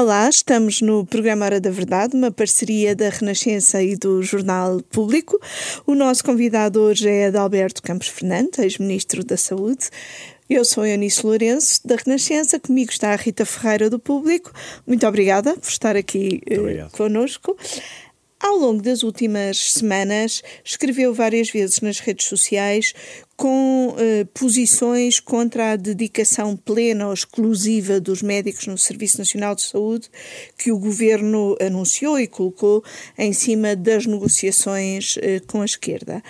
Olá, estamos no programa Hora da Verdade, uma parceria da Renascença e do Jornal Público. O nosso convidado hoje é Adalberto Campos Fernandes, ex-ministro da Saúde. Eu sou Eunice Lourenço, da Renascença, comigo está a Rita Ferreira, do Público. Muito obrigada por estar aqui uh, connosco. Ao longo das últimas semanas, escreveu várias vezes nas redes sociais com eh, posições contra a dedicação plena ou exclusiva dos médicos no Serviço Nacional de Saúde que o governo anunciou e colocou em cima das negociações eh, com a esquerda.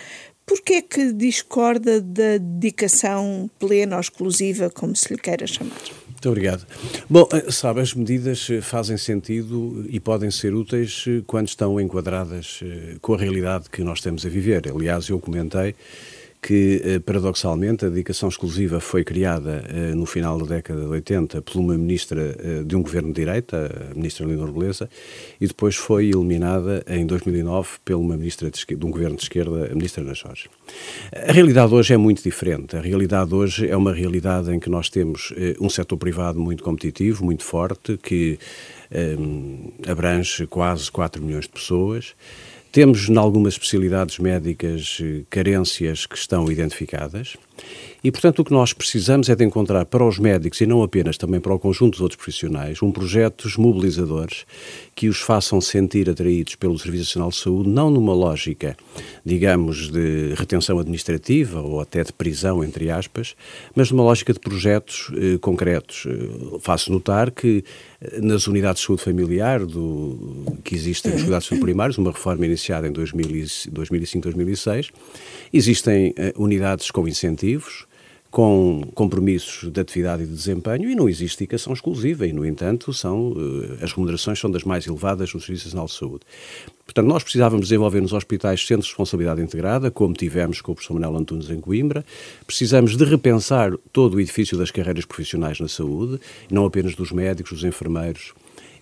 Por que é que discorda da dedicação plena ou exclusiva, como se lhe queira chamar? Muito obrigado. Bom, eh, sabe, as medidas eh, fazem sentido e podem ser úteis eh, quando estão enquadradas com a realidade que nós estamos a viver. Aliás, eu comentei que, eh, paradoxalmente, a dedicação exclusiva foi criada eh, no final da década de 80 por uma ministra eh, de um governo de direita, a ministra Leonor Beleza, e depois foi eliminada em 2009 por uma ministra de, de um governo de esquerda, a ministra Ana Jorge. A realidade hoje é muito diferente. A realidade hoje é uma realidade em que nós temos um setor privado muito competitivo, muito forte, que um, abrange quase 4 milhões de pessoas, temos, em algumas especialidades médicas, eh, carências que estão identificadas e, portanto, o que nós precisamos é de encontrar para os médicos e não apenas também para o conjunto dos outros profissionais, um projetos mobilizadores que os façam sentir atraídos pelo Serviço Nacional de Saúde, não numa lógica, digamos, de retenção administrativa ou até de prisão, entre aspas, mas numa lógica de projetos eh, concretos. Eh, faço notar que nas unidades de saúde familiar do, que existem nos cuidados primários, uma reforma iniciada em 2005-2006, existem eh, unidades com incentivos, com compromissos de atividade e de desempenho e não existe dedicação exclusiva e, no entanto, são, uh, as remunerações são das mais elevadas no Serviço Nacional de Saúde. Portanto, nós precisávamos desenvolver nos hospitais centros de responsabilidade integrada, como tivemos com o professor Manuel Antunes em Coimbra. Precisamos de repensar todo o edifício das carreiras profissionais na saúde, não apenas dos médicos, dos enfermeiros,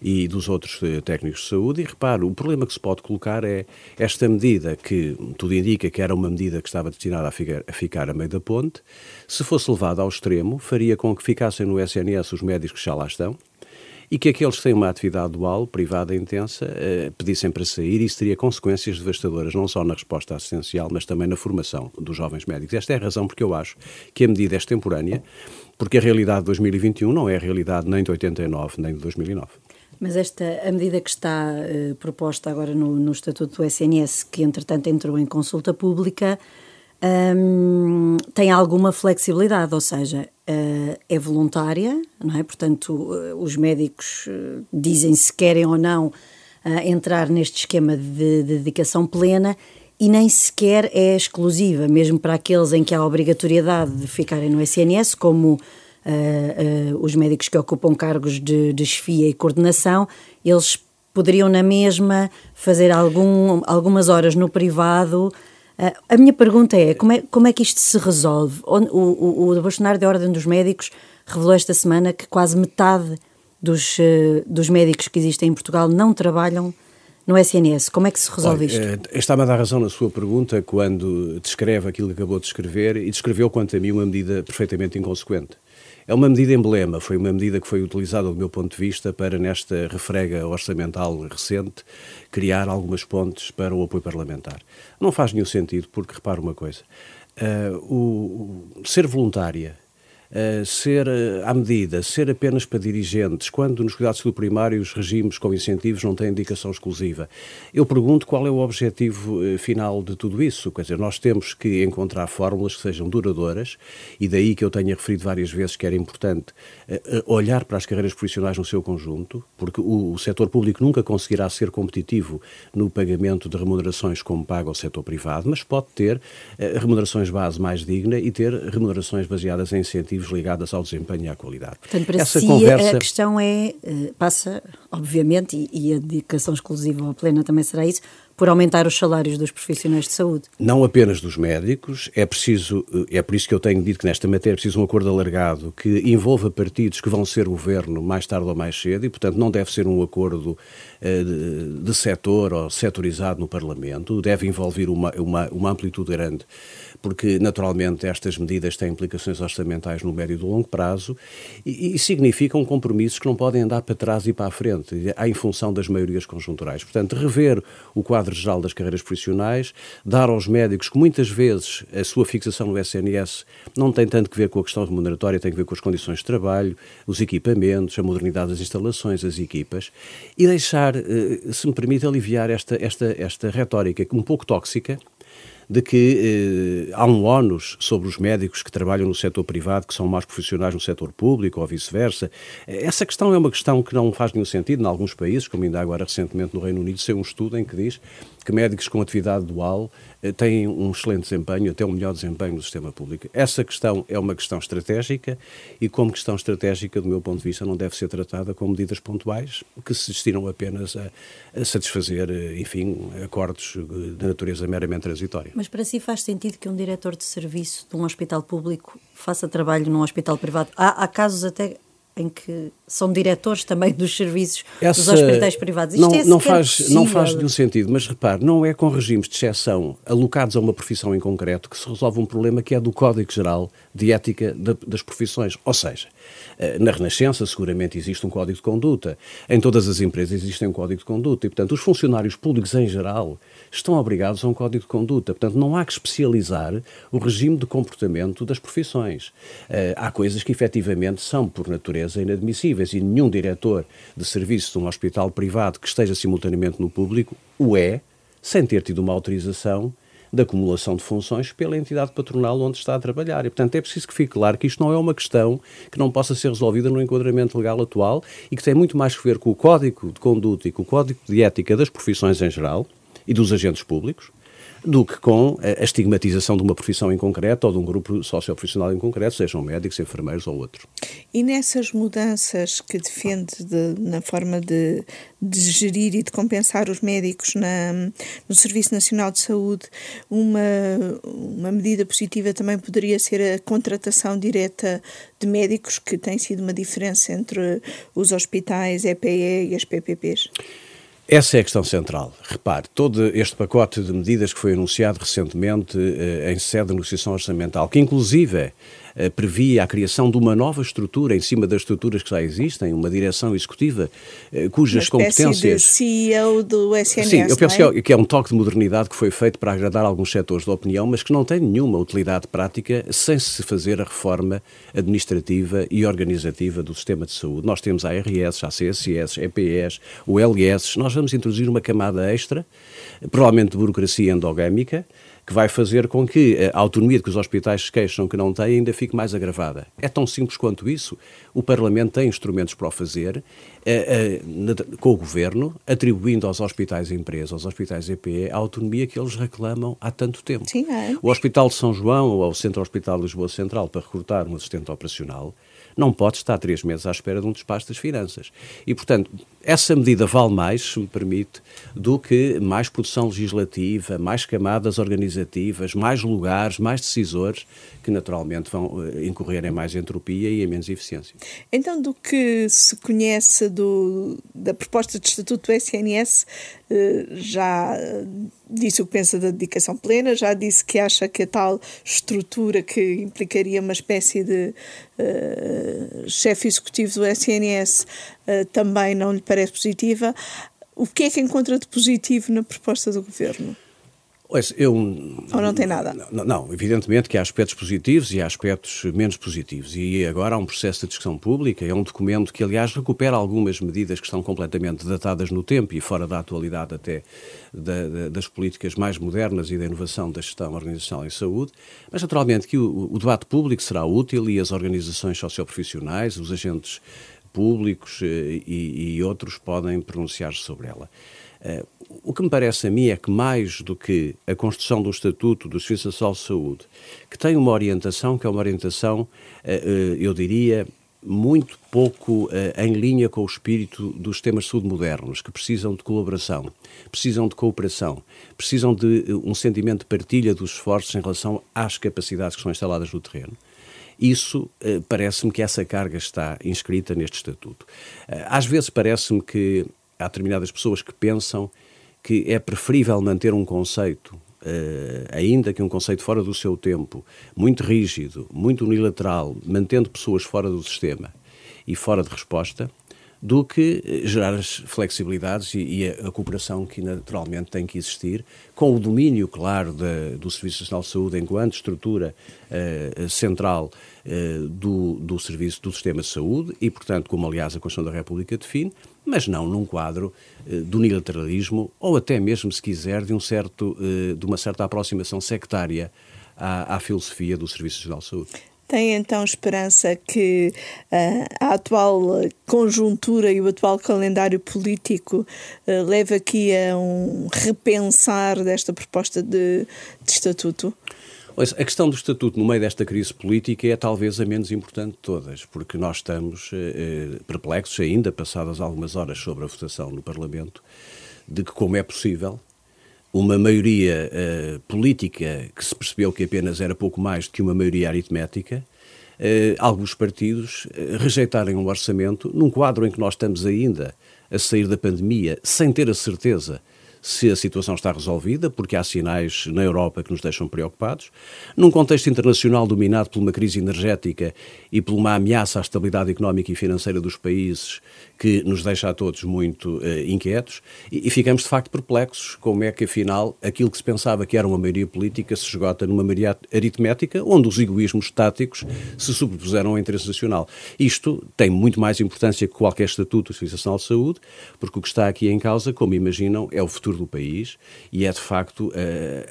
e dos outros eh, técnicos de saúde. E repare, o problema que se pode colocar é esta medida, que tudo indica que era uma medida que estava destinada a ficar a, ficar a meio da ponte, se fosse levada ao extremo, faria com que ficassem no SNS os médicos que já lá estão, e que aqueles que têm uma atividade dual, privada intensa, eh, pedissem para sair e isso teria consequências devastadoras, não só na resposta assistencial, mas também na formação dos jovens médicos. Esta é a razão porque eu acho que a medida é extemporânea, porque a realidade de 2021 não é a realidade nem de 89, nem de 2009. Mas esta, a medida que está uh, proposta agora no, no Estatuto do SNS, que entretanto entrou em consulta pública, um, tem alguma flexibilidade, ou seja, uh, é voluntária, não é? Portanto, uh, os médicos dizem se querem ou não entrar neste esquema de, de dedicação plena e nem sequer é exclusiva, mesmo para aqueles em que há obrigatoriedade de ficarem no SNS, como uh, uh, os médicos que ocupam cargos de, de chefia e coordenação, eles poderiam na mesma fazer algum, algumas horas no privado. Uh, a minha pergunta é como, é, como é que isto se resolve? O, o, o Bastonário da Ordem dos Médicos revelou esta semana que quase metade dos, dos médicos que existem em Portugal não trabalham no SNS. Como é que se resolve Olha, isto? Está-me a dar razão na sua pergunta quando descreve aquilo que acabou de descrever e descreveu, quanto a mim, uma medida perfeitamente inconsequente. É uma medida emblema, foi uma medida que foi utilizada, do meu ponto de vista, para, nesta refrega orçamental recente, criar algumas pontes para o apoio parlamentar. Não faz nenhum sentido, porque, repare uma coisa, uh, o, o ser voluntária Uh, ser uh, à medida, ser apenas para dirigentes, quando nos cuidados do primário os regimes com incentivos não têm indicação exclusiva. Eu pergunto qual é o objetivo uh, final de tudo isso. Quer dizer, nós temos que encontrar fórmulas que sejam duradouras e daí que eu tenha referido várias vezes que era importante olhar para as carreiras profissionais no seu conjunto, porque o, o setor público nunca conseguirá ser competitivo no pagamento de remunerações como paga o setor privado, mas pode ter remunerações base mais digna e ter remunerações baseadas em incentivos objetivos ligadas ao desempenho e à qualidade. Portanto, para Essa si conversa... a questão é, eh, passa, obviamente, e, a dedicação exclusiva ou plena também será isso, por aumentar os salários dos profissionais de saúde. Não apenas dos médicos, é preciso, é por isso que eu tenho dito que nesta matéria é preciso um acordo alargado que envolva partidos que vão ser governo mais tarde ou mais cedo e, portanto, não deve ser um acordo uh, de, de setor ou setorizado no Parlamento, deve envolver uma, uma, uma amplitude grande porque naturalmente estas medidas têm implicações orçamentais no médio e longo prazo e, e, significam compromissos que não podem andar para trás e para a frente, em função das maiorias conjunturais. Portanto, rever o quadro geral das carreiras profissionais, dar aos médicos que muitas vezes a sua fixação no SNS não tem tanto que ver com a questão remuneratória, tem que ver com as condições de trabalho, os equipamentos, a modernidade das instalações, as equipas, e deixar, eh, se me permite, aliviar esta, esta, esta retórica um pouco tóxica, de que eh, há um ónus sobre os médicos que trabalham no setor privado, que são mais profissionais no setor público ou vice-versa. Essa questão é uma questão que não faz nenhum sentido em alguns países, como ainda agora recentemente no Reino Unido, saiu um estudo em que diz que médicos com atividade dual eh, têm um excelente desempenho, até um melhor desempenho no sistema público. Essa questão é uma questão estratégica e, como questão estratégica, do meu ponto de vista, não deve ser tratada com medidas pontuais que se destinam apenas a, a satisfazer, eh, enfim, acordos eh, de natureza meramente transitória. Mas para si faz sentido que um diretor de serviço de um hospital público faça trabalho num hospital privado? Há, há casos até em que são diretores também dos serviços Essa, dos hospitais privados. Isto não, é não, faz, não faz nenhum sentido, mas repare, não é com regimes de exceção alocados a uma profissão em concreto que se resolve um problema que é do Código Geral de Ética das Profissões. Ou seja, na Renascença seguramente existe um código de conduta, em todas as empresas existe um código de conduta e, portanto, os funcionários públicos em geral estão obrigados a um código de conduta. Portanto, não há que especializar o regime de comportamento das profissões. Uh, há coisas que efetivamente são, por natureza, inadmissíveis e nenhum diretor de serviço de um hospital privado que esteja simultaneamente no público o é, sem ter tido uma autorização da acumulação de funções pela entidade patronal onde está a trabalhar. E, portanto, é preciso que fique claro que isto não é uma questão que não possa ser resolvida no enquadramento legal atual e que tem muito mais que ver com o Código de Conduta e com o Código de Ética das profissões em geral e dos agentes públicos, do que com a estigmatização de uma profissão em concreto ou de um grupo socioprofissional em concreto, sejam médicos, enfermeiros ou outros. E nessas mudanças que defende de, na forma de, de, gerir e de compensar os médicos na, no Serviço Nacional de Saúde, uma, uma medida positiva também poderia ser a contratação direta de médicos, que tem sido uma diferença entre os hospitais, EPE e as PPPs? Essa é a questão central. Repare, todo este pacote de medidas que foi anunciado recentemente eh, em sede de negociação orçamental, que inclusive previa a criação de uma nova estrutura em cima das estruturas que já existem, uma direção executiva eh, cujas uma competências. De CEO do SNS. Sim, eu penso é? que é um toque de modernidade que foi feito para agradar alguns setores da opinião, mas que não tem nenhuma utilidade prática sem se fazer a reforma administrativa e organizativa do sistema de saúde. Nós temos a ARS, a CSS, EPS, o LS, nós vamos introduzir uma camada extra, provavelmente de burocracia endogâmica, que vai fazer com que a autonomia de que os hospitais se queixam que não têm ainda fique mais agravada. É tão simples quanto isso. O Parlamento tem instrumentos para o fazer, eh, eh, com o Governo, atribuindo aos hospitais empresas, aos hospitais EPE, a autonomia que eles reclamam há tanto tempo. Sim, é. O Hospital de São João ou o Centro Hospital de Lisboa Central, para recrutar um assistente operacional, não pode estar três meses à espera de um despacho das finanças. E, portanto, essa medida vale mais, se me permite, do que mais produção legislativa, mais camadas organizativas, mais lugares, mais decisores, que naturalmente vão eh, incorrer em mais entropia e em menos eficiência. Então, do que se conhece do, da proposta de estatuto do SNS, eh, já disse o que pensa da dedicação plena, já disse que acha que a tal estrutura que implicaria uma espécie de uh, chefe executivo do SNS também não lhe parece positiva. O que é que encontra de positivo na proposta do governo? Eu, Ou não tem nada? Não, não, evidentemente que há aspectos positivos e há aspectos menos positivos. E agora há um processo de discussão pública, é um documento que, aliás, recupera algumas medidas que estão completamente datadas no tempo e fora da atualidade até da, da, das políticas mais modernas e da inovação da gestão organizacional em saúde. Mas, naturalmente, que o, o debate público será útil e as organizações socioprofissionais, os agentes públicos eh, e, e outros podem pronunciar-se sobre ela. Uh, o que me parece a mim é que, mais do que a construção do Estatuto do Serviço Nacional de Saúde, que tem uma orientação, que é uma orientação, uh, eu diria, muito pouco em linha com o espírito dos sistemas de saúde modernos, que precisam de colaboração, precisam de cooperação, precisam de um sentimento de partilha dos esforços em relação às capacidades que são instaladas no terreno. Isso uh, parece-me que essa carga está inscrita neste estatuto. às vezes parece-me que há determinadas pessoas que pensam que é preferível manter um conceito Uh, ainda que um conceito fora do seu tempo, muito rígido, muito unilateral, mantendo pessoas fora do sistema e fora de resposta, do que eh, gerar as flexibilidades e, e a, a, cooperação que naturalmente tem que existir, com o domínio, claro, do Serviço Nacional de Saúde enquanto estrutura uh, central uh, do, do serviço do sistema de saúde e, portanto, como aliás a Constituição da República define, mas não num quadro uh, do unilateralismo ou até mesmo, se quiser, de, um certo, de uma certa aproximação sectária à, à filosofia do Serviço Nacional de Saúde. Tem então esperança que uh, a atual conjuntura e o atual calendário político uh, leve aqui a um repensar desta proposta de, de estatuto? A questão do estatuto no meio desta crise política é talvez a menos importante de todas, porque nós estamos eh, perplexos ainda, passadas algumas horas sobre a votação no Parlamento, de que como é possível uma maioria uh, política que se percebeu que apenas era pouco mais do que uma maioria aritmética, uh, alguns partidos uh, rejeitarem um orçamento num quadro em que nós estamos ainda a sair da pandemia sem ter a certeza se a situação está resolvida, porque há sinais na Europa que nos deixam preocupados, num contexto internacional dominado por uma crise energética e por uma ameaça à estabilidade económica e financeira dos países que nos deixa a todos muito uh, inquietos e, e, ficamos de facto perplexos como é que afinal aquilo que se pensava que era uma maioria política se esgota numa maioria aritmética onde os egoísmos táticos se sobrepuseram ao interesse nacional. Isto tem muito mais importância que qualquer estatuto de Serviço Nacional de Saúde, porque o que está aqui em causa, como imaginam, é o futuro do país e é de facto uh,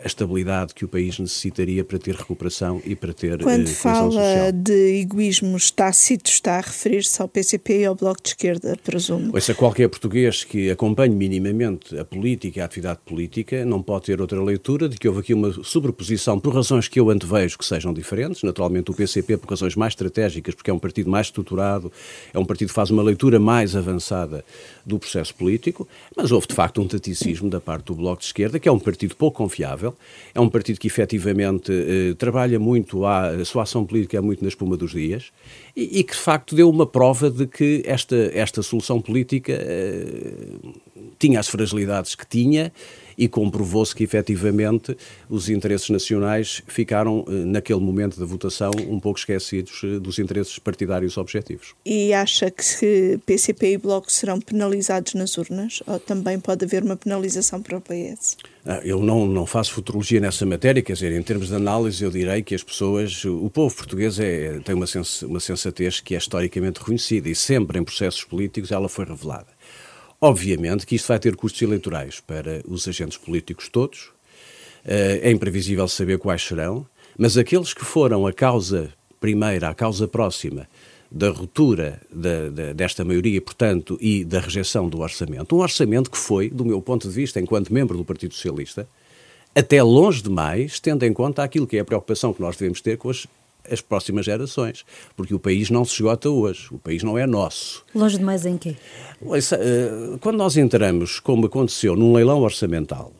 a estabilidade que o país necessitaria para ter recuperação e para ter Quando uh, fala social. de egoísmos tácitos, está a referir-se ao PCP e ao Bloco de Esquerda presumo. Ouça, qualquer português que acompanhe minimamente a política e a atividade política não pode ter outra leitura de que houve aqui uma sobreposição por razões que eu antevejo que sejam diferentes. Naturalmente, o PCP por razões mais estratégicas, porque é um partido mais estruturado, é um partido que faz uma leitura mais avançada do processo político, mas houve de facto um taticismo da parte do Bloco de Esquerda, que é um partido pouco confiável, é um partido que efetivamente eh, trabalha muito, a, a sua ação política é muito na espuma dos dias e, e, que de facto deu uma prova de que esta, esta solução política eh, tinha as fragilidades que tinha e comprovou-se que efetivamente os interesses nacionais ficaram, eh, naquele momento da votação, um pouco esquecidos eh, dos interesses partidários objetivos. E acha que PCP e Bloco serão penalizados nas urnas ou também pode haver uma penalização para o PS? Ah, eu não, não faço futurologia nessa matéria, quer dizer, em termos de análise, eu direi que as pessoas, o povo português é, tem uma, sens, uma sensatez que é historicamente reconhecida e sempre em processos políticos ela foi revelada. Obviamente que isto vai ter custos eleitorais para os agentes políticos todos, eh, é imprevisível saber quais serão, mas aqueles que foram a causa primeira, a causa próxima da ruptura da, da, desta maioria, portanto, e da rejeição do orçamento, um orçamento que foi, do meu ponto de vista, enquanto membro do Partido Socialista, até longe demais, tendo em conta aquilo que é a preocupação que nós devemos ter com as as próximas gerações, porque o país não se esgota hoje, o país não é nosso. Longe demais em quê? Eh, quando nós entramos, como aconteceu, num leilão orçamental,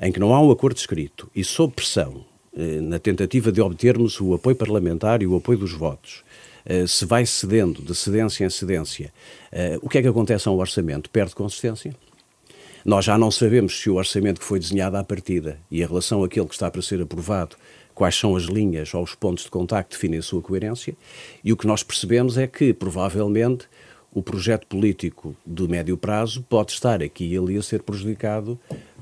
em que não há um acordo escrito e sob pressão, eh, na tentativa de obtermos o apoio parlamentar e o apoio dos votos, eh, se vai cedendo de cedência em cedência, o que é que acontece a um orçamento? Perde consistência. Nós já não sabemos se o orçamento que foi desenhado à partida e em relação àquele que está para ser aprovado quais são as linhas ou os pontos de contacto que definem a sua coerência, e o que nós percebemos é que, provavelmente, o projeto político de médio prazo pode estar aqui e ali a ser prejudicado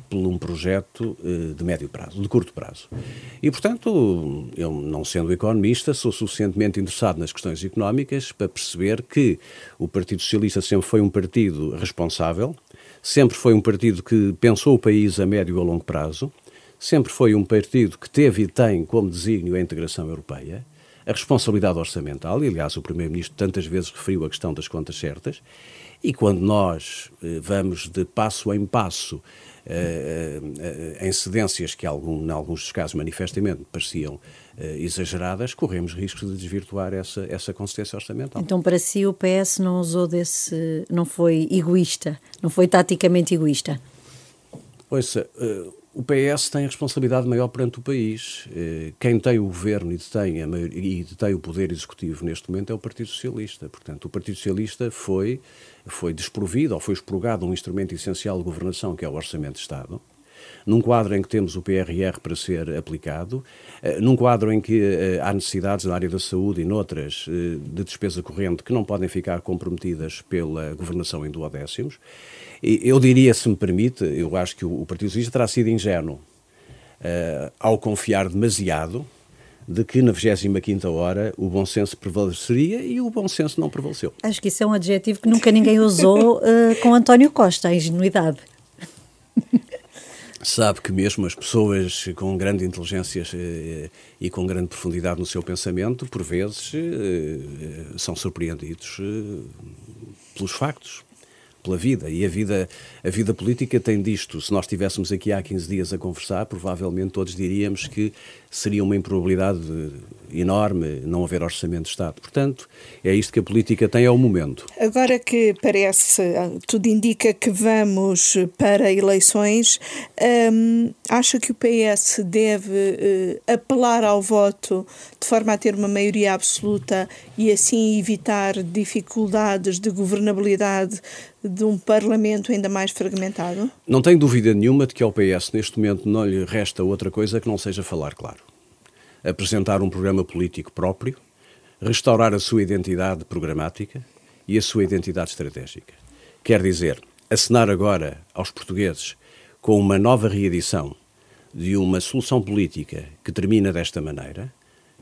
por um projeto uh, de médio prazo, de curto prazo. E, portanto, eu, não sendo economista, sou suficientemente interessado nas questões económicas para perceber que o Partido Socialista sempre foi um partido responsável, sempre foi um partido que pensou o país a médio e a longo prazo, sempre foi um partido que teve e tem como desígnio a integração europeia. a responsabilidade orçamental, e aliás o Primeiro-Ministro tantas vezes referiu a questão das contas certas, e quando nós eh, vamos de passo em passo eh, eh, em cedências que, algum, em alguns dos casos, manifestamente pareciam exageradas, corremos riscos de desvirtuar essa, essa consistência orçamental. Então, para si, o PS não usou desse. não foi egoísta, não foi taticamente egoísta? Ouça, o PS tem a responsabilidade maior perante o país. Eh, quem tem o governo e detém, maioria, e detém o poder executivo neste momento é o Partido Socialista. Portanto, o Partido Socialista foi, foi desprovido ou foi expurgado um instrumento essencial de governação, que é o Orçamento de Estado num quadro em que temos o PRR para ser aplicado, eh, num quadro em que eh, há necessidades na área da saúde e noutras de despesa corrente que não podem ficar comprometidas pela governação em duodécimos, eu diria, se me permite, eu acho que o Partido Socialista terá sido ingênuo ao confiar demasiado de que na 25 hora o bom senso prevaleceria e o bom senso não prevaleceu. Acho que isso é um adjetivo que nunca ninguém usou uh, com António Costa, a ingenuidade. Sabe que mesmo as pessoas com grande inteligência uh, e com grande profundidade no seu pensamento, por vezes, uh, são surpreendidos pelos factos pela vida. E a vida, a vida política tem disto. Se nós estivéssemos aqui há 15 dias a conversar, provavelmente todos diríamos que seria uma improbabilidade enorme não haver orçamento de Estado. Portanto, é isto que a política tem ao momento. Agora que parece, tudo indica que vamos para eleições, hum, acha que o PS deve uh, apelar ao voto de forma a ter uma maioria absoluta e assim evitar dificuldades de governabilidade de um Parlamento ainda mais fragmentado? Não tenho dúvida nenhuma de que ao PS neste momento não lhe resta outra coisa que não seja falar claro apresentar um programa político próprio, restaurar a sua identidade programática e a sua identidade estratégica. Quer dizer, acenar agora aos portugueses com uma nova reedição de uma solução política que termina desta maneira,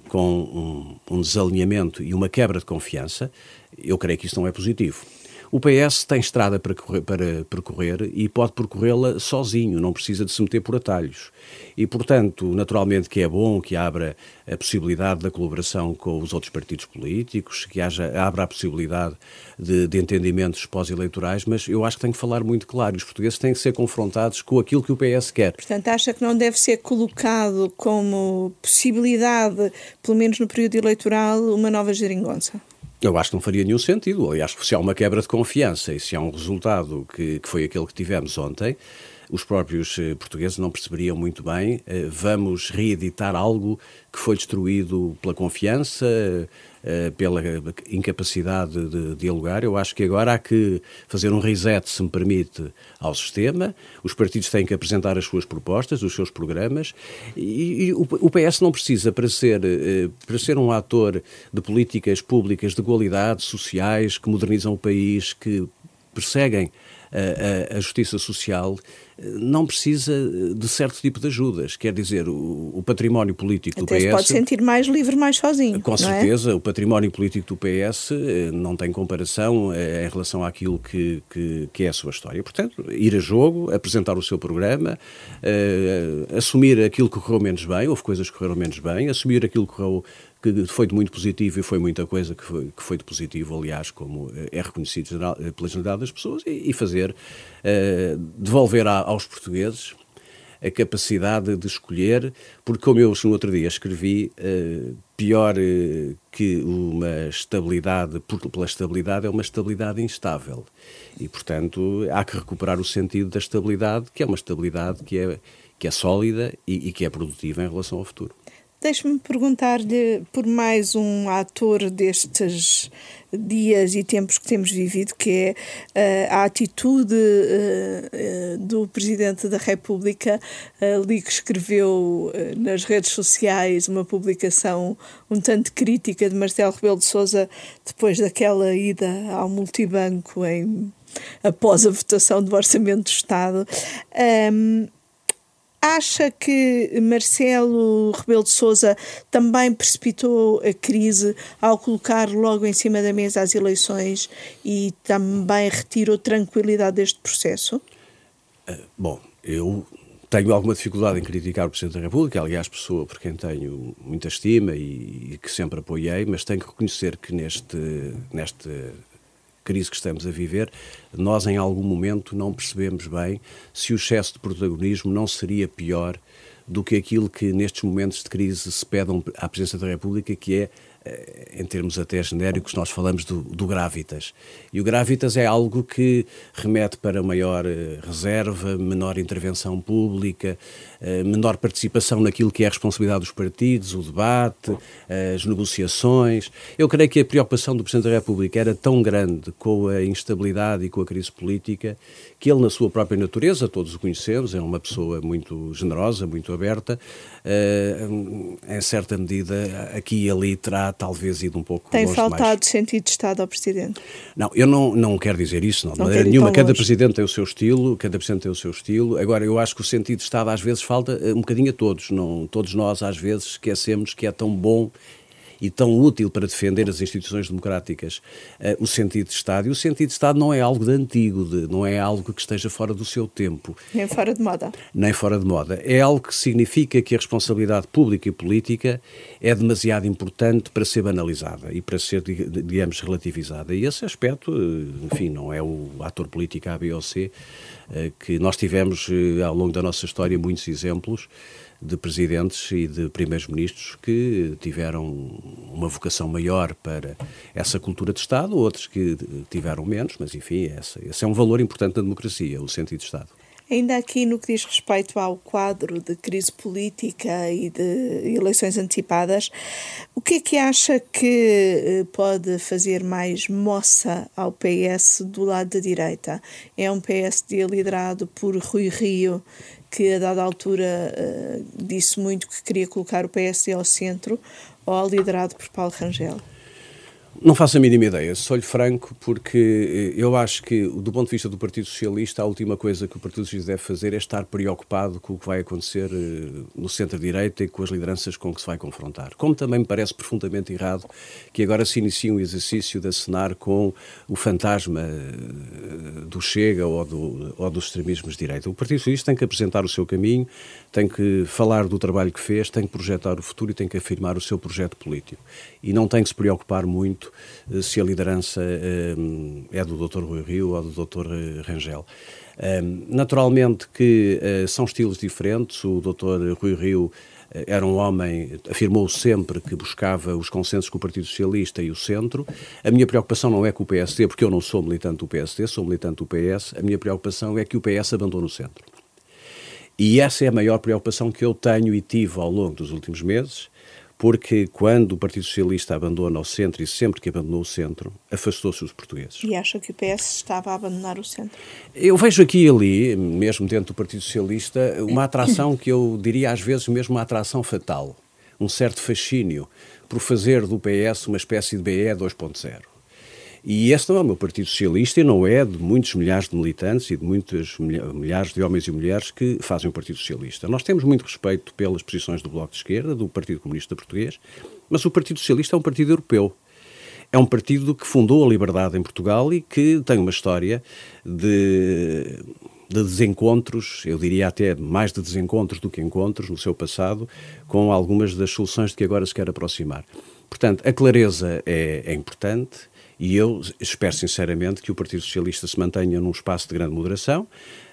com um, um desalinhamento e uma quebra de confiança, eu creio que isso não é positivo. O PS tem estrada para, correr, para percorrer e pode percorrê-la sozinho, não precisa de se meter por atalhos. E, portanto, naturalmente que é bom que abra a possibilidade da colaboração com os outros partidos políticos, que haja, abra a possibilidade de, de entendimentos pós-eleitorais, mas eu acho que tem que falar muito claro. Os portugueses têm que ser confrontados com aquilo que o PS quer. Portanto, acha que não deve ser colocado como possibilidade, pelo menos no período eleitoral, uma nova geringonça? Eu acho que não faria nenhum sentido. Aliás, se há uma quebra de confiança e se há um resultado que, que foi aquele que tivemos ontem, os próprios eh, portugueses não perceberiam muito bem. Eh, vamos reeditar algo que foi destruído pela confiança, eh, pela incapacidade de dialogar. Eu acho que agora há que fazer um reset, se me permite, ao sistema. Os partidos têm que apresentar as suas propostas, os seus programas. E, o PS não precisa, para ser, para ser um ator de políticas públicas de qualidade, sociais, que modernizam o país, que perseguem a, a, justiça social não precisa de certo tipo de ajudas. Quer dizer, o, o património político Até do PS. Se pode sentir mais livre, mais sozinho. Com é? certeza, é? o património político do PS eh, não tem comparação eh, em relação àquilo que, que, que, é a sua história. Portanto, ir a jogo, apresentar o seu programa, uh, assumir aquilo que correu menos bem, houve coisas que correram menos bem, assumir aquilo que correu que foi de muito positivo e foi muita coisa que foi, que foi de positivo, aliás, como eh, é reconhecido geral, eh, pela generalidade das pessoas, e, e fazer, uh, devolver a, aos portugueses a capacidade de escolher, porque como eu no outro dia escrevi, uh, pior uh, que uma estabilidade, por, pela estabilidade, é uma estabilidade instável. E, portanto, há que recuperar o sentido da estabilidade, que é uma estabilidade que é, que é sólida e, e que é produtiva em relação ao futuro. Deixe-me perguntar-lhe por mais um ator destes dias e tempos que temos vivido, que é uh, a atitude uh, uh, do Presidente da República, ali que escreveu nas redes sociais uma publicação um tanto crítica de Marcelo Rebelo de Sousa depois daquela ida ao multibanco em, após a votação do Orçamento do Estado. Um, Acha que Marcelo Rebelo de Sousa também precipitou a crise ao colocar logo em cima da mesa as eleições e também retirou tranquilidade deste processo? Uh, bom, eu tenho alguma dificuldade em criticar o Presidente da República, aliás, pessoa por quem tenho muita estima e, e que sempre apoiei, mas tenho que reconhecer que neste, neste crise que estamos a viver, nós em algum momento não percebemos bem se o excesso de protagonismo não seria pior do que aquilo que nestes momentos de crise se pedem à Presidência da República, que é em termos até genéricos, nós falamos do, do Gravitas. E o Gravitas é algo que remete para maior eh, reserva, menor intervenção pública, eh, menor participação naquilo que é a responsabilidade dos partidos, o debate, as negociações. Eu creio que a preocupação do Presidente da República era tão grande com a instabilidade e com a crise política que ele, na sua própria natureza, todos o conhecemos, é uma pessoa muito generosa, muito aberta, em certa medida, aqui e ali terá talvez ido um pouco Tem longe faltado sentido de Estado ao Presidente? Não, eu não, não quero dizer isso, não, de maneira nenhuma. Cada. Presidente tem o seu estilo, cada Presidente tem o seu estilo. Agora, eu acho que o sentido de Estado às vezes falta eh, um bocadinho a todos. Não, todos nós às vezes esquecemos que é tão bom e tão útil para defender as instituições democráticas eh, o sentido de Estado. E o sentido de Estado não é algo de antigo, de- não é algo que esteja fora do seu tempo Nem fora de moda. nem fora de moda. É algo que significa que a responsabilidade pública e política é demasiado importante para ser banalizada e para ser, dig- digamos, relativizada. E esse aspecto, eh, enfim, não é o ator político A, B ou C, eh, que nós tivemos ao longo da nossa história muitos exemplos de presidentes e de primeiros ministros que tiveram uma vocação maior para essa cultura de Estado, outros que tiveram menos, mas enfim, esse, esse é um valor importante da democracia, o sentido de Estado. Ainda aqui no que diz respeito ao quadro de crise política e de eleições antecipadas, o que é que acha que eh, pode fazer mais moça ao PS do lado da direita? É um PSD liderado por Rui Rio, que a dada altura eh, disse muito que queria colocar o PSD ao centro, ou liderado por Paulo Rangel? Não faço a mínima ideia, sou-lhe franco, porque eh, eu acho que, do ponto de vista do Partido Socialista, a última coisa que o Partido Socialista deve fazer é estar preocupado com o que vai acontecer eh, no centro-direita e com as lideranças com que se vai confrontar. Como também me parece profundamente errado que agora se inicie um exercício de acenar com o fantasma eh, do Chega ou, do, ou dos extremismos de direita. O Partido Socialista tem que apresentar o seu caminho, tem que falar do trabalho que fez, tem que projetar o futuro e tem que afirmar o seu projeto político. E não tem que se preocupar muito eh, se a liderança eh, é do Dr. Rui Rio ou do Dr. Rangel. Eh, Naturalmente que são estilos diferentes. O Dr. Rui Rio era um homem, afirmou sempre que buscava os consensos com o Partido Socialista e o Centro. A minha preocupação não é com o PSD, porque eu não sou militante do PSD, sou militante do PS. A minha preocupação é que o PS abandone o Centro. E essa é a maior preocupação que eu tenho e tive ao longo dos últimos meses, porque quando o Partido Socialista abandona o centro e sempre que abandonou o centro, afastou-se dos portugueses. E acha que o PS estava a abandonar o centro? Eu vejo aqui e ali, mesmo dentro do Partido Socialista, uma atração que eu diria às vezes mesmo uma atração fatal, um certo fascínio por fazer do PS uma espécie de BE 2.0. E esse não é o meu Partido Socialista e não é de muitos milhares de militantes e de muitos milha- milhares de homens e mulheres que fazem o Partido Socialista. Nós temos muito respeito pelas posições do Bloco de Esquerda, do Partido Comunista Português, mas o Partido Socialista é um partido europeu. É um partido que fundou a liberdade em Portugal e que tem uma história de, de desencontros, eu diria até mais de desencontros do que encontros no seu passado, com algumas das soluções de que agora se quer aproximar. Portanto, a clareza é, é importante e eu espero sinceramente que o Partido Socialista se mantenha num espaço de grande moderação.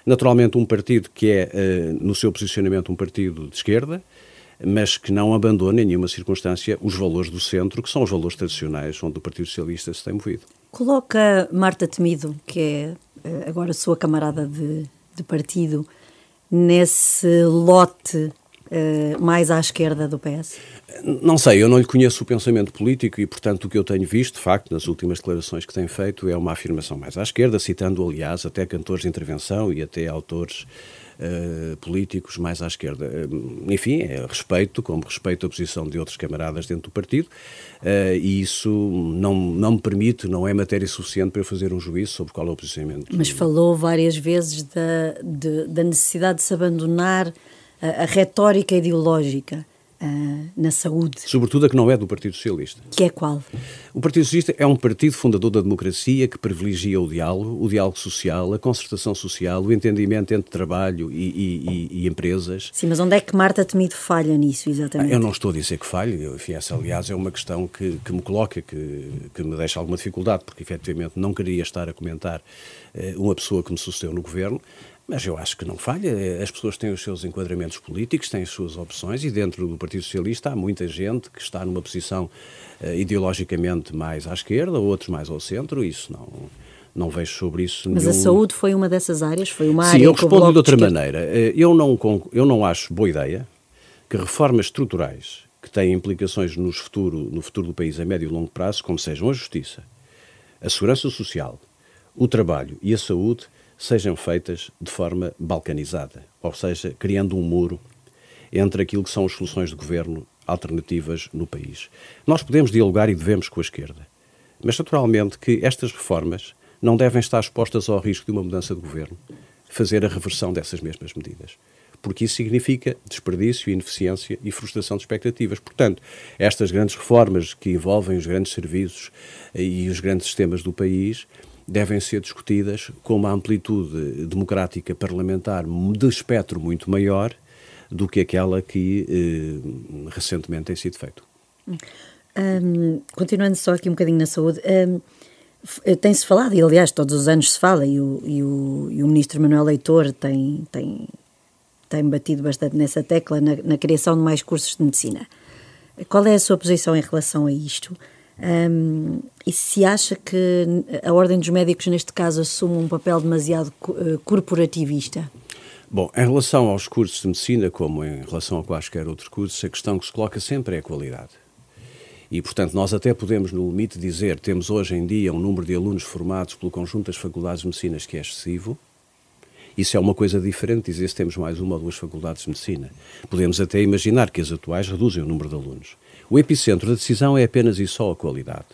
Naturalmente, um partido que é, eh, no seu posicionamento, um partido de esquerda, mas que não abandona em nenhuma circunstância os valores do centro, que são os valores tradicionais onde o Partido Socialista se tem movido. Coloca Marta Temido, que é eh, agora sua camarada de, de partido, nesse lote eh, mais à esquerda do PS? Não sei, eu não lhe conheço o pensamento político e, portanto, o que eu tenho visto, de facto, nas últimas declarações que tem feito, é uma afirmação mais à esquerda, citando, aliás, até cantores de intervenção e até autores eh, políticos mais à esquerda. Eh, enfim, é respeito, como respeito a posição de outros camaradas dentro do partido, eh, e isso não, não me permite, não é matéria suficiente para eu fazer um juízo sobre qual é o posicionamento. Mas falou várias vezes da, de- da necessidade de se abandonar a, a retórica ideológica ah, na saúde, Sobretudo a que não é do Partido Socialista. que é qual? O Partido Socialista é um partido fundador da democracia que privilegia o diálogo, o diálogo social, a concertação social, o entendimento entre trabalho e, e, e, empresas. Sim, mas onde é que Marta Temido falha nisso, exatamente? Eu não estou a dizer que falhe, enfim, essa aliás é uma questão que, que me coloca, que, que me deixa alguma dificuldade, porque efetivamente não queria estar a comentar uh, uma pessoa que me sucedeu no governo, mas eu acho que não falha. As pessoas têm os seus enquadramentos políticos, têm as suas opções e dentro do Partido Socialista há muita gente que está numa posição uh, ideologicamente mais à esquerda, outros mais ao centro. Isso não não vejo sobre isso Mas nenhum... a saúde foi uma dessas áreas? Foi uma Sim, área eu respondo de outra esquerda... maneira. Eh, eu não, eu não acho boa ideia que reformas estruturais que têm implicações no futuro, no futuro do país a médio e longo prazo, como sejam a justiça, a segurança social, o trabalho e a saúde, sejam feitas de forma balcanizada, ou seja, criando um muro entre aquilo que são as soluções de governo alternativas no país. Nós podemos dialogar e devemos com a esquerda, mas naturalmente que estas reformas não devem estar expostas ao risco de uma mudança de governo, fazer a reversão dessas mesmas medidas. Porque isso significa desperdício, ineficiência e frustração de expectativas. Portanto, estas grandes reformas que envolvem os grandes serviços e os grandes sistemas do país devem ser discutidas com uma amplitude democrática parlamentar de espectro muito maior do que aquela que eh, recentemente tem sido feito. Um, continuando só aqui um bocadinho na saúde, um, tem-se falado, e aliás todos os anos se fala, e o, e o, e o ministro Manuel Leitor tem, tem, tem batido bastante nessa tecla, na, na criação de mais cursos de medicina. Qual é a sua posição em relação a isto? Um, e se acha que a Ordem dos Médicos, neste caso, assume um papel demasiado eh, corporativista? Bom, em relação aos cursos de medicina, como em relação a quaisquer outros cursos, a questão que se coloca sempre é a qualidade. E, portanto, nós até podemos, no limite, dizer temos hoje em dia um número de alunos formados pelo conjunto das faculdades de medicina que é excessivo. Isso é uma coisa diferente, dizer se temos mais uma ou duas faculdades de medicina. Podemos até imaginar que as atuais reduzem o número de alunos. O epicentro da decisão é apenas e só a qualidade.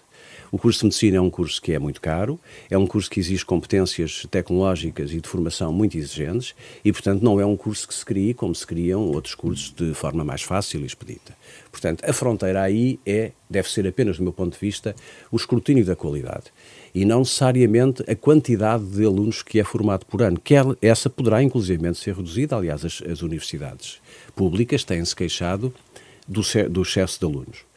O curso de medicina é um curso que é muito caro, é um curso que exige competências tecnológicas e de formação muito exigentes e, portanto, não é um curso que se crie como se criam outros cursos de forma mais fácil e expedita. Portanto, a fronteira aí é, deve ser apenas, do meu ponto de vista, o escrutínio da qualidade e não necessariamente a quantidade de alunos que é formado por ano, que essa poderá inclusivamente ser reduzida. Aliás, as, as universidades públicas têm-se queixado do, do excesso de alunos.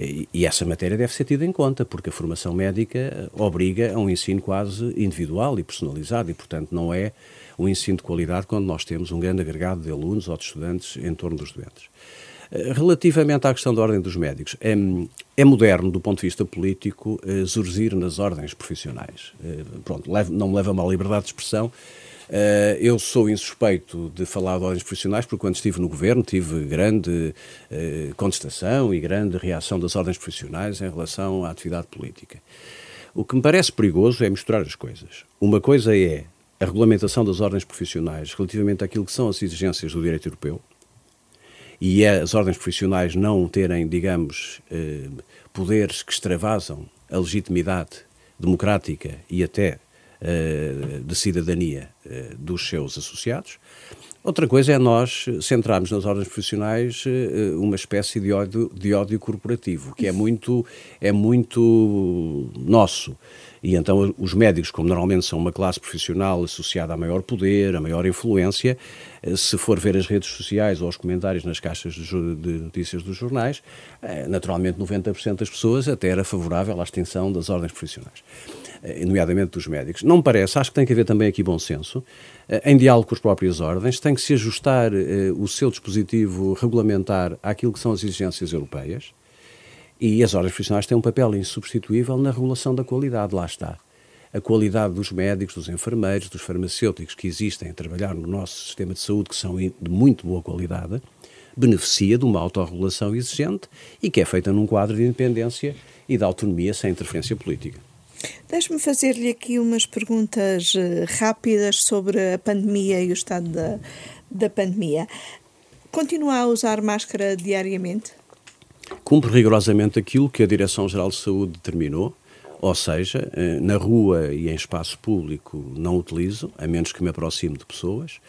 E, essa matéria deve ser tida em conta, porque a formação médica eh, obriga a um ensino quase individual e personalizado, e, portanto, não é um ensino de qualidade quando nós temos um grande agregado de alunos ou de estudantes em torno dos doentes. Eh, relativamente à questão da ordem dos médicos, é, é moderno, do ponto de vista político, eh, zurzir nas ordens profissionais. Pronto, não me leva a mal liberdade de expressão, eu sou insuspeito de falar de ordens profissionais, porque quando estive no governo tive grande uh, contestação e grande reação das ordens profissionais em relação à atividade política. O que me parece perigoso é misturar as coisas. Uma coisa é a regulamentação das ordens profissionais relativamente àquilo que são as exigências do direito europeu e é as ordens profissionais não terem, digamos, uh, poderes que extravasam a legitimidade democrática e até de cidadania uh, dos seus associados. Outra coisa é nós centrarmos nas ordens profissionais uh, uma espécie de ódio, de ódio corporativo, que é muito, é muito nosso. E então os médicos, como normalmente são uma classe profissional associada a maior poder, a maior influência, se for ver as redes sociais ou os comentários nas caixas de notícias dos jornais, naturalmente 90% das pessoas até era favorável à extinção das ordens profissionais. Eh, nomeadamente dos médicos. Não me parece, acho que tem que haver também aqui bom senso, eh, em diálogo com as próprias ordens, tem que se ajustar eh, o seu dispositivo regulamentar àquilo que são as exigências europeias e as ordens profissionais têm um papel insubstituível na regulação da qualidade, lá está. A qualidade dos médicos, dos enfermeiros, dos farmacêuticos que existem a trabalhar no nosso sistema de saúde, que são de muito boa qualidade, beneficia de uma autorregulação exigente e que é feita num quadro de independência e de autonomia sem interferência política. Deixe-me fazer-lhe aqui umas perguntas eh, rápidas sobre a pandemia e o estado da, da pandemia. Continua a usar máscara diariamente? Cumpre rigorosamente aquilo que a Direção-Geral de Saúde determinou, ou seja, eh, na rua e em espaço público não utilizo, a menos que me aproxime de pessoas,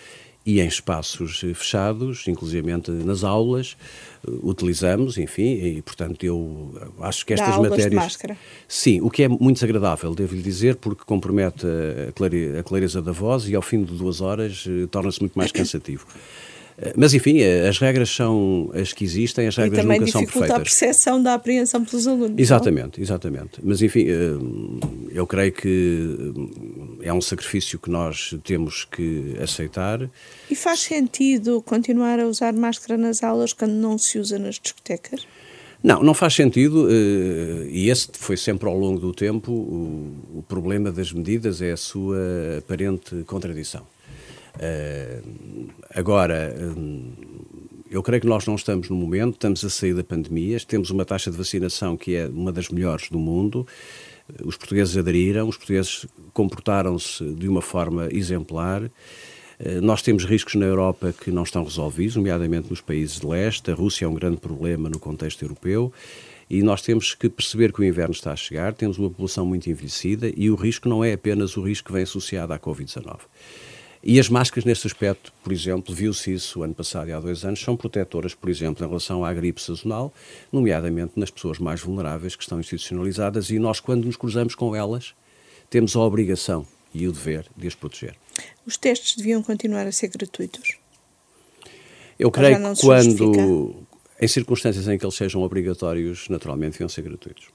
e em espaços fechados, inclusivamente nas aulas, utilizamos, enfim, e portanto eu acho que estas Dá matérias. De máscara. Sim, o que é muito desagradável, devo-lhe dizer, porque compromete a clareza da voz e ao fim de duas horas torna-se muito mais cansativo. Mas, enfim, eh, as regras são as que existem, as regras nunca são perfeitas. E também dificulta a percepção da apreensão pelos alunos. Exatamente, não? exatamente. Mas, enfim, eh, eu creio que eh, é um sacrifício que nós temos que aceitar. E faz sentido continuar a usar máscara nas aulas quando não se usa nas discotecas? Não, não faz sentido, e esse foi sempre ao longo do tempo o, problema das medidas, é a sua aparente contradição. Uh, agora, uh, eu creio que nós não estamos no momento, estamos a sair da pandemia, temos uma taxa de vacinação que é uma das melhores do mundo, os portugueses aderiram, os portugueses comportaram-se de uma forma exemplar. Uh, nós temos riscos na Europa que não estão resolvidos, nomeadamente nos países de leste. A Rússia é um grande problema no contexto europeu e nós temos que perceber que o inverno está a chegar, temos uma população muito envelhecida e o risco não é apenas o risco que vem associado à Covid-19. E as máscaras, nesse aspecto, por exemplo, viu-se isso ano passado e há dois anos, são protetoras, por exemplo, em relação à gripe sazonal, nomeadamente nas pessoas mais vulneráveis que estão institucionalizadas e nós, quando nos cruzamos com elas, temos a obrigação e o dever de as proteger. Os testes deviam continuar a ser gratuitos? Eu creio que quando, em circunstâncias em que eles sejam obrigatórios, naturalmente deviam ser gratuitos.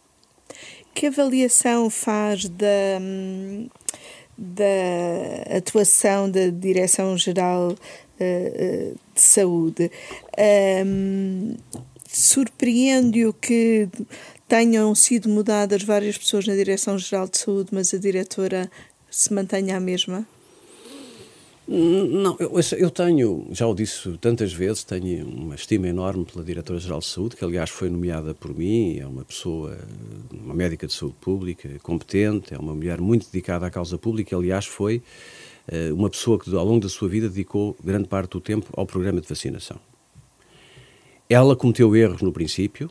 Que avaliação faz da hum, da atuação da Direção-Geral uh, de Saúde. Um, Surpreende-o que tenham sido mudadas várias pessoas na Direção-Geral de Saúde, mas a diretora se mantenha a mesma? Não, eu, eu, tenho, já o disse tantas vezes, tenho uma estima enorme pela Diretora-Geral de Saúde, que aliás foi nomeada por mim, é uma pessoa, uma médica de saúde pública, competente, é uma mulher muito dedicada à causa pública, aliás foi uh, uma pessoa que ao longo da sua vida dedicou grande parte do tempo ao programa de vacinação. Ela cometeu erros no princípio,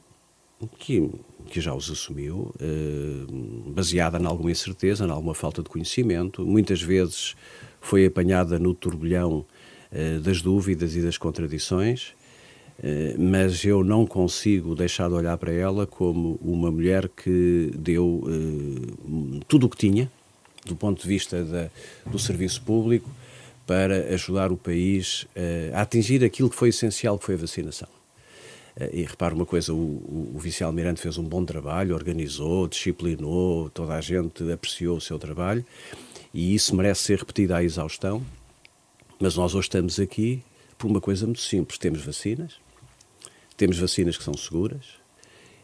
que, que já os assumiu, uh, baseada em alguma incerteza, em alguma falta de conhecimento, muitas vezes foi apanhada no turbilhão uh, das dúvidas e das contradições, uh, mas eu não consigo deixar de olhar para ela como uma mulher que deu tudo o que tinha, do ponto de vista da, do serviço público, para ajudar o país a atingir aquilo que foi essencial, que foi a vacinação. E repara uma coisa, o, o, o vice-almirante fez um bom trabalho, organizou, disciplinou, toda a gente apreciou o seu trabalho e isso merece ser repetido à exaustão. Mas nós hoje estamos aqui por uma coisa muito simples: temos vacinas, temos vacinas que são seguras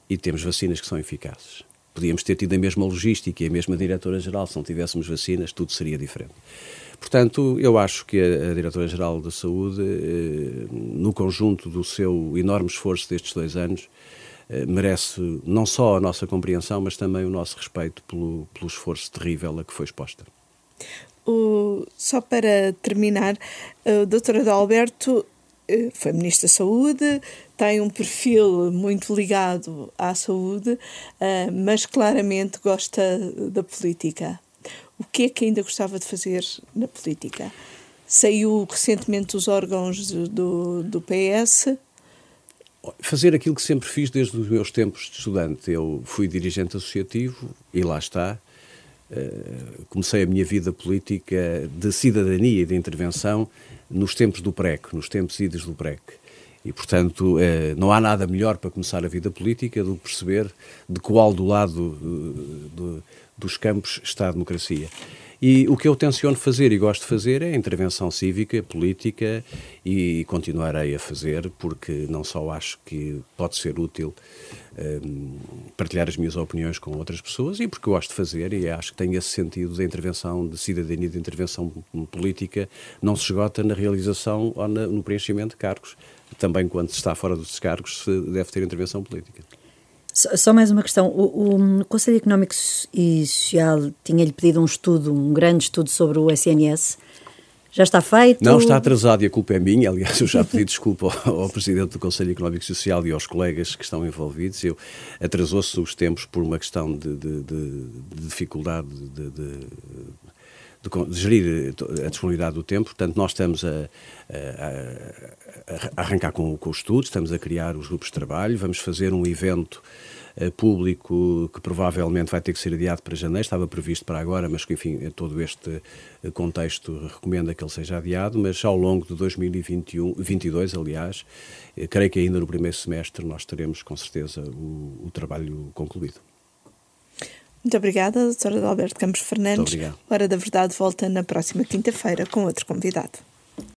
e temos vacinas que são eficazes. Podíamos ter tido a mesma logística e a mesma diretora-geral, se não tivéssemos vacinas, tudo seria diferente. Portanto, eu acho que a, a Diretora-Geral da Saúde, eh, no conjunto do seu enorme esforço destes dois anos, eh, merece não só a nossa compreensão, mas também o nosso respeito pelo, pelo esforço terrível a que foi exposta. O, só para terminar, o Dr. Adalberto eh, foi Ministro da Saúde, tem um perfil muito ligado à saúde, eh, mas claramente gosta da política. O que é que ainda gostava de fazer na política? Saiu recentemente dos órgãos do, do PS. Fazer aquilo que sempre fiz desde os meus tempos de estudante. Eu fui dirigente associativo e lá está eh, comecei a minha vida política de cidadania e de intervenção nos tempos do PREC, nos tempos idos do PREC. E, portanto, eh, não há nada melhor para começar a vida política do que perceber de qual do lado eh, dos campos está a democracia. E o que eu tenciono fazer e gosto de fazer é intervenção cívica, política e continuarei a fazer porque não só acho que pode ser útil um, partilhar as minhas opiniões com outras pessoas e porque gosto de fazer e acho que tem esse sentido da intervenção de cidadania, de intervenção política, não se esgota na realização ou na, no preenchimento de cargos. Também quando se está fora dos cargos se deve ter intervenção política. Só mais uma questão. O, o Conselho Económico e Social tinha-lhe pedido um estudo, um grande estudo sobre o SNS. Já está feito? Não, está atrasado e a culpa é minha. Aliás, eu já pedi desculpa ao, ao, Presidente do Conselho Económico e Social e aos colegas que estão envolvidos. Eu Atrasou-se os tempos por uma questão de, de, de, de dificuldade de, de, de, gerir a disponibilidade do tempo. Portanto, nós estamos a, a, a arrancar com, com os estudos, estamos a criar os grupos de trabalho, vamos fazer um evento uh, público que provavelmente vai ter que ser adiado para janeiro, estava previsto para agora, mas que, enfim, todo este contexto recomenda que ele seja adiado, mas ao longo de 2021, 22, aliás, eh, creio que ainda no primeiro semestre nós teremos com certeza o, o trabalho concluído. Muito obrigada, doutora Alberto Campos Fernandes. Hora da Verdade volta na próxima quinta-feira com outro convidado.